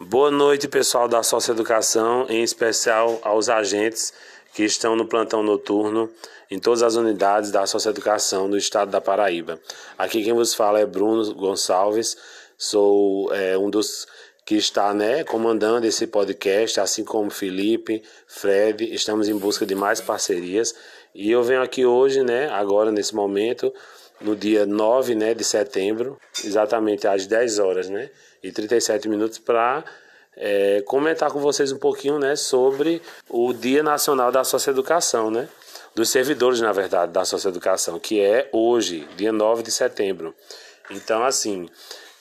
Boa noite, pessoal da Socioeducação, em especial aos agentes que estão no plantão noturno em todas as unidades da Socioeducação no estado da Paraíba. Aqui quem vos fala é Bruno Gonçalves, sou é, um dos que está né, comandando esse podcast, assim como Felipe, Fred, estamos em busca de mais parcerias. E eu venho aqui hoje, né, agora nesse momento, no dia 9 né, de setembro, exatamente às 10 horas né, e 37 minutos, para é, comentar com vocês um pouquinho né, sobre o Dia Nacional da Socioeducação, né, dos servidores, na verdade, da Socioeducação, que é hoje, dia 9 de setembro. Então, assim,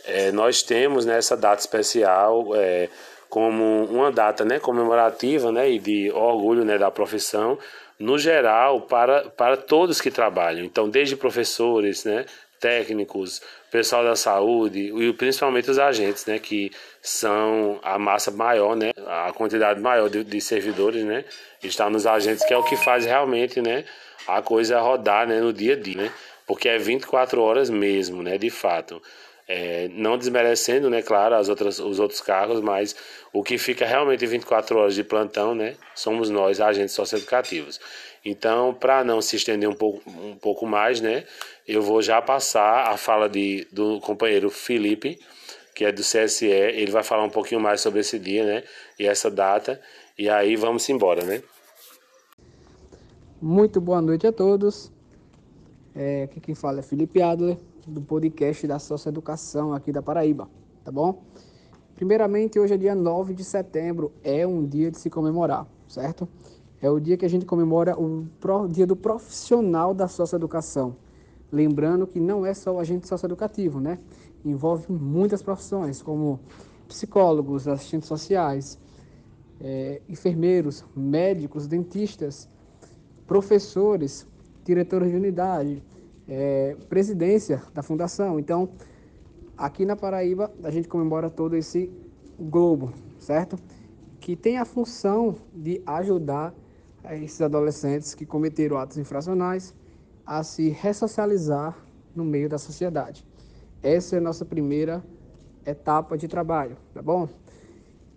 é, nós temos nessa né, data especial é, como uma data né, comemorativa né, e de orgulho né, da profissão, no geral, para, para todos que trabalham. Então, desde professores, né, técnicos, pessoal da saúde e principalmente os agentes, né, que são a massa maior, né, a quantidade maior de, de servidores, né, está nos agentes, que é o que faz realmente, né, a coisa rodar, né, no dia a dia, né, porque é 24 horas mesmo, né, de fato. É, não desmerecendo, né, claro, as outras, os outros cargos, mas o que fica realmente 24 horas de plantão, né, somos nós, agentes socioeducativos. Então, para não se estender um pouco, um pouco mais, né, eu vou já passar a fala de, do companheiro Felipe, que é do CSE, ele vai falar um pouquinho mais sobre esse dia, né, e essa data, e aí vamos embora, né. Muito boa noite a todos. É, aqui quem fala é Felipe Adler do podcast da Socioeducação aqui da Paraíba, tá bom? Primeiramente, hoje é dia 9 de setembro, é um dia de se comemorar, certo? É o dia que a gente comemora o dia do profissional da socioeducação. Lembrando que não é só o agente socioeducativo, né? Envolve muitas profissões, como psicólogos, assistentes sociais, é, enfermeiros, médicos, dentistas, professores, diretores de unidade, é, presidência da fundação. Então, aqui na Paraíba, a gente comemora todo esse globo, certo? Que tem a função de ajudar esses adolescentes que cometeram atos infracionais a se ressocializar no meio da sociedade. Essa é a nossa primeira etapa de trabalho, tá bom?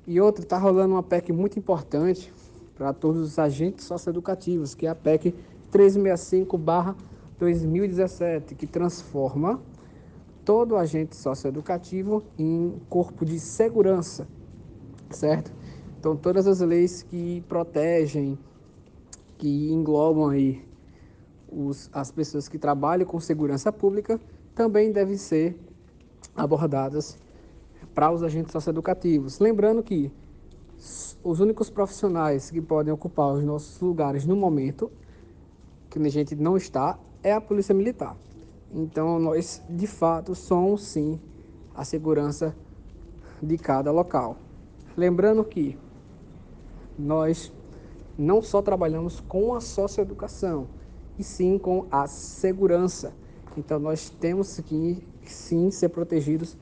E outra, está rolando uma PEC muito importante para todos os agentes socioeducativos, que é a PEC 365 barra 2017, que transforma todo agente socioeducativo em corpo de segurança, certo? Então, todas as leis que protegem, que englobam aí os, as pessoas que trabalham com segurança pública, também devem ser abordadas para os agentes socioeducativos. Lembrando que os únicos profissionais que podem ocupar os nossos lugares no momento que a gente não está é a Polícia Militar. Então, nós, de fato, somos sim a segurança de cada local. Lembrando que nós não só trabalhamos com a socioeducação, e sim com a segurança. Então, nós temos que sim ser protegidos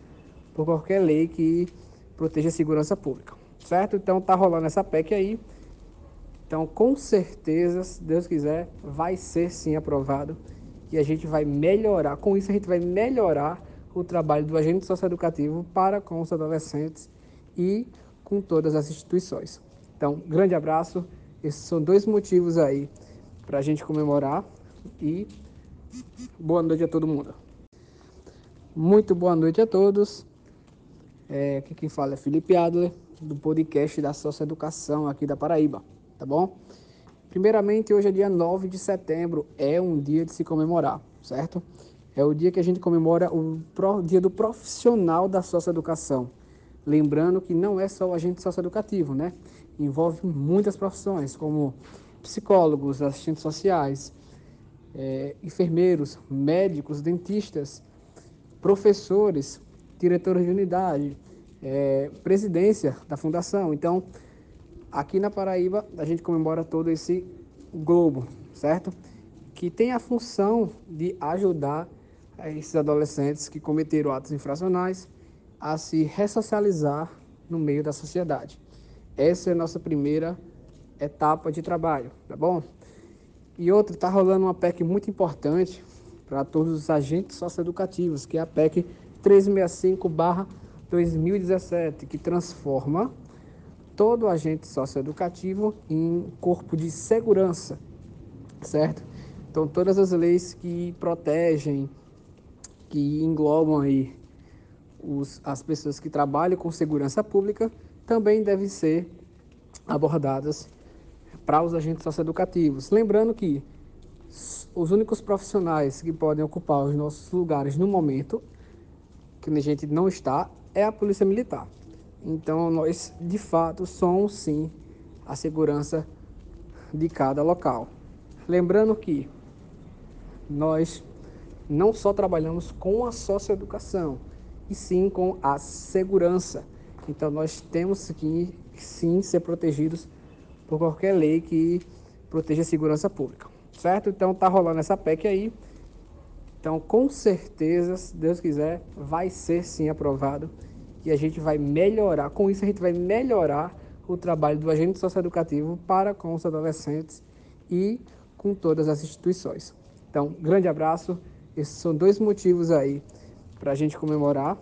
por qualquer lei que proteja a segurança pública, certo? Então, tá rolando essa PEC aí. Então, com certeza, se Deus quiser, vai ser sim aprovado e a gente vai melhorar. Com isso, a gente vai melhorar o trabalho do agente socioeducativo para com os adolescentes e com todas as instituições. Então, grande abraço. Esses são dois motivos aí para a gente comemorar e boa noite a todo mundo. Muito boa noite a todos. É, aqui quem fala é Felipe Adler, do podcast da Socioeducação aqui da Paraíba tá bom? Primeiramente, hoje é dia 9 de setembro, é um dia de se comemorar, certo? É o dia que a gente comemora o dia do profissional da socioeducação. Lembrando que não é só o agente socioeducativo, né? Envolve muitas profissões, como psicólogos, assistentes sociais, é, enfermeiros, médicos, dentistas, professores, diretores de unidade, é, presidência da fundação. Então, Aqui na Paraíba, a gente comemora todo esse globo, certo? Que tem a função de ajudar esses adolescentes que cometeram atos infracionais a se ressocializar no meio da sociedade. Essa é a nossa primeira etapa de trabalho, tá bom? E outra, está rolando uma PEC muito importante para todos os agentes socioeducativos, que é a PEC 365 2017, que transforma todo agente socioeducativo em corpo de segurança, certo? Então, todas as leis que protegem, que englobam aí os, as pessoas que trabalham com segurança pública, também devem ser abordadas para os agentes socioeducativos. Lembrando que os únicos profissionais que podem ocupar os nossos lugares no momento que a gente não está é a Polícia Militar. Então, nós de fato somos sim a segurança de cada local. Lembrando que nós não só trabalhamos com a socioeducação, e sim com a segurança. Então, nós temos que sim ser protegidos por qualquer lei que proteja a segurança pública, certo? Então, tá rolando essa PEC aí. Então, com certeza, se Deus quiser, vai ser sim aprovado e a gente vai melhorar, com isso a gente vai melhorar o trabalho do agente socioeducativo para com os adolescentes e com todas as instituições. Então, grande abraço. Esses são dois motivos aí para a gente comemorar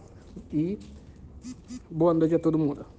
e boa noite a todo mundo.